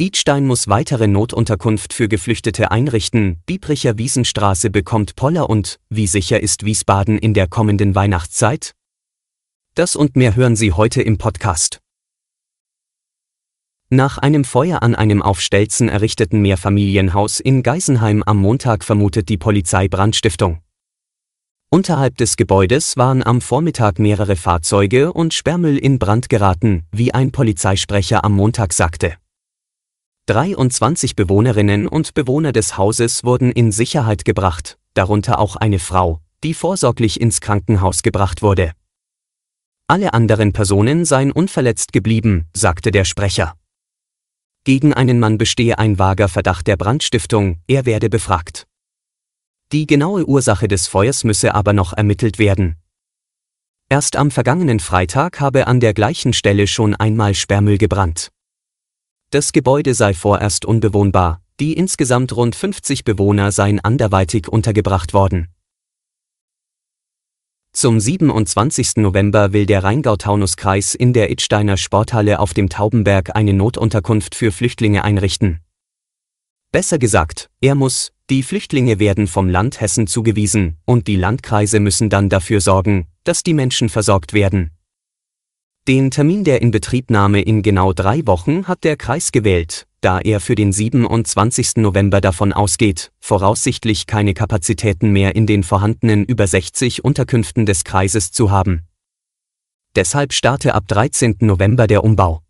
Idstein muss weitere Notunterkunft für Geflüchtete einrichten, Biebricher Wiesenstraße bekommt Poller und, wie sicher ist Wiesbaden in der kommenden Weihnachtszeit? Das und mehr hören Sie heute im Podcast. Nach einem Feuer an einem auf Stelzen errichteten Mehrfamilienhaus in Geisenheim am Montag vermutet die Polizei Brandstiftung. Unterhalb des Gebäudes waren am Vormittag mehrere Fahrzeuge und Sperrmüll in Brand geraten, wie ein Polizeisprecher am Montag sagte. 23 Bewohnerinnen und Bewohner des Hauses wurden in Sicherheit gebracht, darunter auch eine Frau, die vorsorglich ins Krankenhaus gebracht wurde. Alle anderen Personen seien unverletzt geblieben, sagte der Sprecher. Gegen einen Mann bestehe ein vager Verdacht der Brandstiftung, er werde befragt. Die genaue Ursache des Feuers müsse aber noch ermittelt werden. Erst am vergangenen Freitag habe an der gleichen Stelle schon einmal Sperrmüll gebrannt. Das Gebäude sei vorerst unbewohnbar, die insgesamt rund 50 Bewohner seien anderweitig untergebracht worden. Zum 27. November will der Rheingau-Taunus-Kreis in der Idsteiner Sporthalle auf dem Taubenberg eine Notunterkunft für Flüchtlinge einrichten. Besser gesagt, er muss, die Flüchtlinge werden vom Land Hessen zugewiesen, und die Landkreise müssen dann dafür sorgen, dass die Menschen versorgt werden. Den Termin der Inbetriebnahme in genau drei Wochen hat der Kreis gewählt, da er für den 27. November davon ausgeht, voraussichtlich keine Kapazitäten mehr in den vorhandenen über 60 Unterkünften des Kreises zu haben. Deshalb starte ab 13. November der Umbau.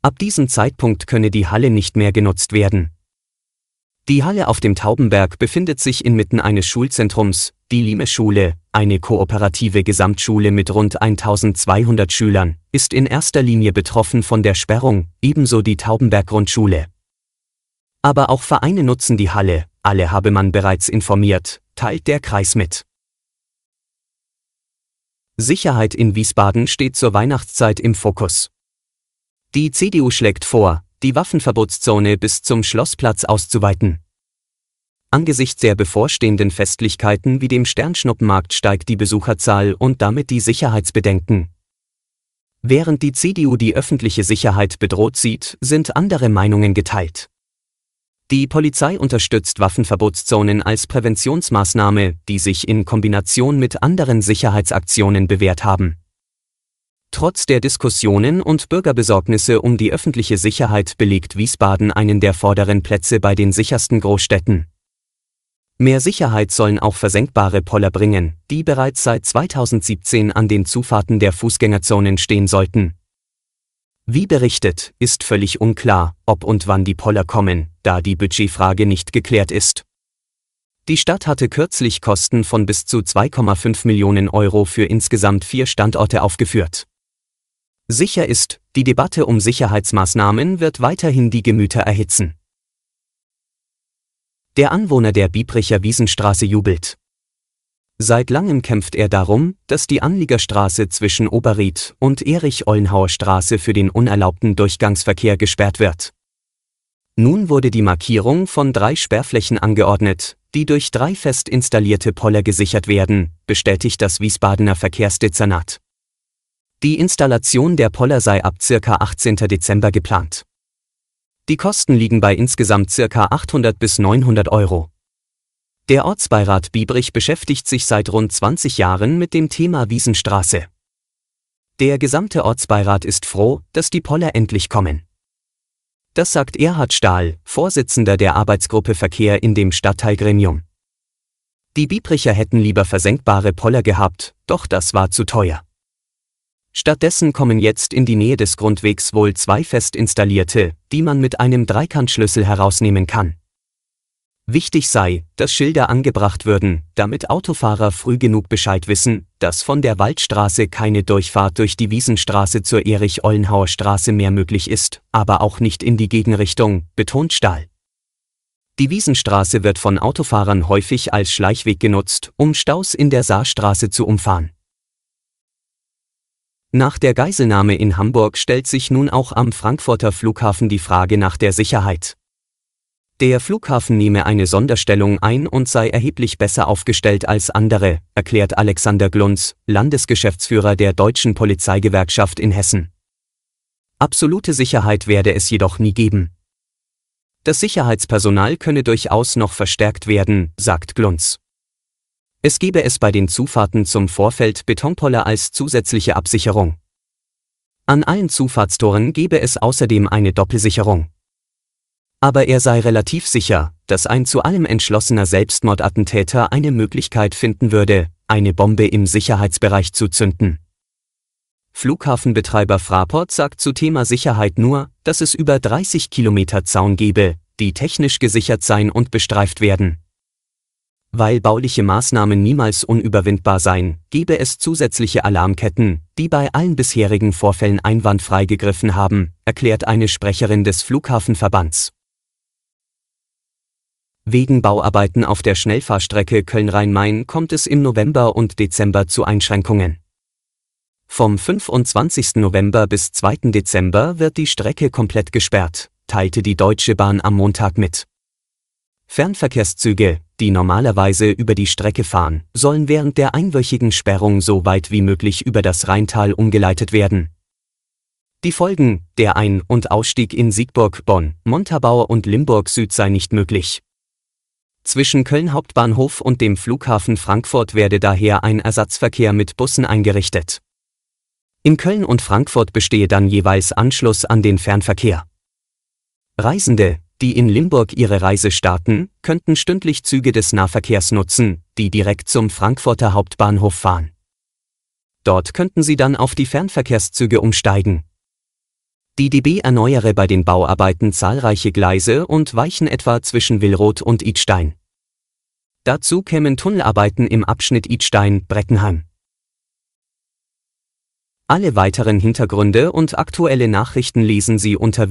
Ab diesem Zeitpunkt könne die Halle nicht mehr genutzt werden. Die Halle auf dem Taubenberg befindet sich inmitten eines Schulzentrums, die Lime-Schule, eine kooperative Gesamtschule mit rund 1200 Schülern, ist in erster Linie betroffen von der Sperrung, ebenso die Taubenberg-Grundschule. Aber auch Vereine nutzen die Halle, alle habe man bereits informiert, teilt der Kreis mit. Sicherheit in Wiesbaden steht zur Weihnachtszeit im Fokus. Die CDU schlägt vor, die Waffenverbotszone bis zum Schlossplatz auszuweiten. Angesichts der bevorstehenden Festlichkeiten wie dem Sternschnuppenmarkt steigt die Besucherzahl und damit die Sicherheitsbedenken. Während die CDU die öffentliche Sicherheit bedroht sieht, sind andere Meinungen geteilt. Die Polizei unterstützt Waffenverbotszonen als Präventionsmaßnahme, die sich in Kombination mit anderen Sicherheitsaktionen bewährt haben. Trotz der Diskussionen und Bürgerbesorgnisse um die öffentliche Sicherheit belegt Wiesbaden einen der vorderen Plätze bei den sichersten Großstädten. Mehr Sicherheit sollen auch versenkbare Poller bringen, die bereits seit 2017 an den Zufahrten der Fußgängerzonen stehen sollten. Wie berichtet, ist völlig unklar, ob und wann die Poller kommen, da die Budgetfrage nicht geklärt ist. Die Stadt hatte kürzlich Kosten von bis zu 2,5 Millionen Euro für insgesamt vier Standorte aufgeführt. Sicher ist, die Debatte um Sicherheitsmaßnahmen wird weiterhin die Gemüter erhitzen. Der Anwohner der Biebricher Wiesenstraße jubelt. Seit langem kämpft er darum, dass die Anliegerstraße zwischen Oberried und Erich-Ollenhauer Straße für den unerlaubten Durchgangsverkehr gesperrt wird. Nun wurde die Markierung von drei Sperrflächen angeordnet, die durch drei fest installierte Poller gesichert werden, bestätigt das Wiesbadener Verkehrsdezernat. Die Installation der Poller sei ab ca. 18. Dezember geplant. Die Kosten liegen bei insgesamt ca. 800 bis 900 Euro. Der Ortsbeirat Biebrich beschäftigt sich seit rund 20 Jahren mit dem Thema Wiesenstraße. Der gesamte Ortsbeirat ist froh, dass die Poller endlich kommen. Das sagt Erhard Stahl, Vorsitzender der Arbeitsgruppe Verkehr in dem Stadtteilgremium. Die Biebricher hätten lieber versenkbare Poller gehabt, doch das war zu teuer. Stattdessen kommen jetzt in die Nähe des Grundwegs wohl zwei fest installierte, die man mit einem Dreikantschlüssel herausnehmen kann. Wichtig sei, dass Schilder angebracht würden, damit Autofahrer früh genug Bescheid wissen, dass von der Waldstraße keine Durchfahrt durch die Wiesenstraße zur Erich-Ollenhauer Straße mehr möglich ist, aber auch nicht in die Gegenrichtung, betont Stahl. Die Wiesenstraße wird von Autofahrern häufig als Schleichweg genutzt, um Staus in der Saarstraße zu umfahren. Nach der Geiselnahme in Hamburg stellt sich nun auch am Frankfurter Flughafen die Frage nach der Sicherheit. Der Flughafen nehme eine Sonderstellung ein und sei erheblich besser aufgestellt als andere, erklärt Alexander Glunz, Landesgeschäftsführer der Deutschen Polizeigewerkschaft in Hessen. Absolute Sicherheit werde es jedoch nie geben. Das Sicherheitspersonal könne durchaus noch verstärkt werden, sagt Glunz. Es gebe es bei den Zufahrten zum Vorfeld Betonpoller als zusätzliche Absicherung. An allen Zufahrtstoren gebe es außerdem eine Doppelsicherung. Aber er sei relativ sicher, dass ein zu allem entschlossener Selbstmordattentäter eine Möglichkeit finden würde, eine Bombe im Sicherheitsbereich zu zünden. Flughafenbetreiber Fraport sagt zu Thema Sicherheit nur, dass es über 30 Kilometer Zaun gebe, die technisch gesichert sein und bestreift werden. Weil bauliche Maßnahmen niemals unüberwindbar seien, gebe es zusätzliche Alarmketten, die bei allen bisherigen Vorfällen einwandfrei gegriffen haben, erklärt eine Sprecherin des Flughafenverbands. Wegen Bauarbeiten auf der Schnellfahrstrecke Köln-Rhein-Main kommt es im November und Dezember zu Einschränkungen. Vom 25. November bis 2. Dezember wird die Strecke komplett gesperrt, teilte die Deutsche Bahn am Montag mit. Fernverkehrszüge, die normalerweise über die Strecke fahren, sollen während der einwöchigen Sperrung so weit wie möglich über das Rheintal umgeleitet werden. Die Folgen, der Ein- und Ausstieg in Siegburg, Bonn, Montabaur und Limburg Süd sei nicht möglich. Zwischen Köln Hauptbahnhof und dem Flughafen Frankfurt werde daher ein Ersatzverkehr mit Bussen eingerichtet. In Köln und Frankfurt bestehe dann jeweils Anschluss an den Fernverkehr. Reisende, die in Limburg ihre Reise starten, könnten stündlich Züge des Nahverkehrs nutzen, die direkt zum Frankfurter Hauptbahnhof fahren. Dort könnten sie dann auf die Fernverkehrszüge umsteigen. Die DB erneuere bei den Bauarbeiten zahlreiche Gleise und Weichen etwa zwischen Willroth und Idstein. Dazu kämen Tunnelarbeiten im Abschnitt Idstein-Breckenheim. Alle weiteren Hintergründe und aktuelle Nachrichten lesen Sie unter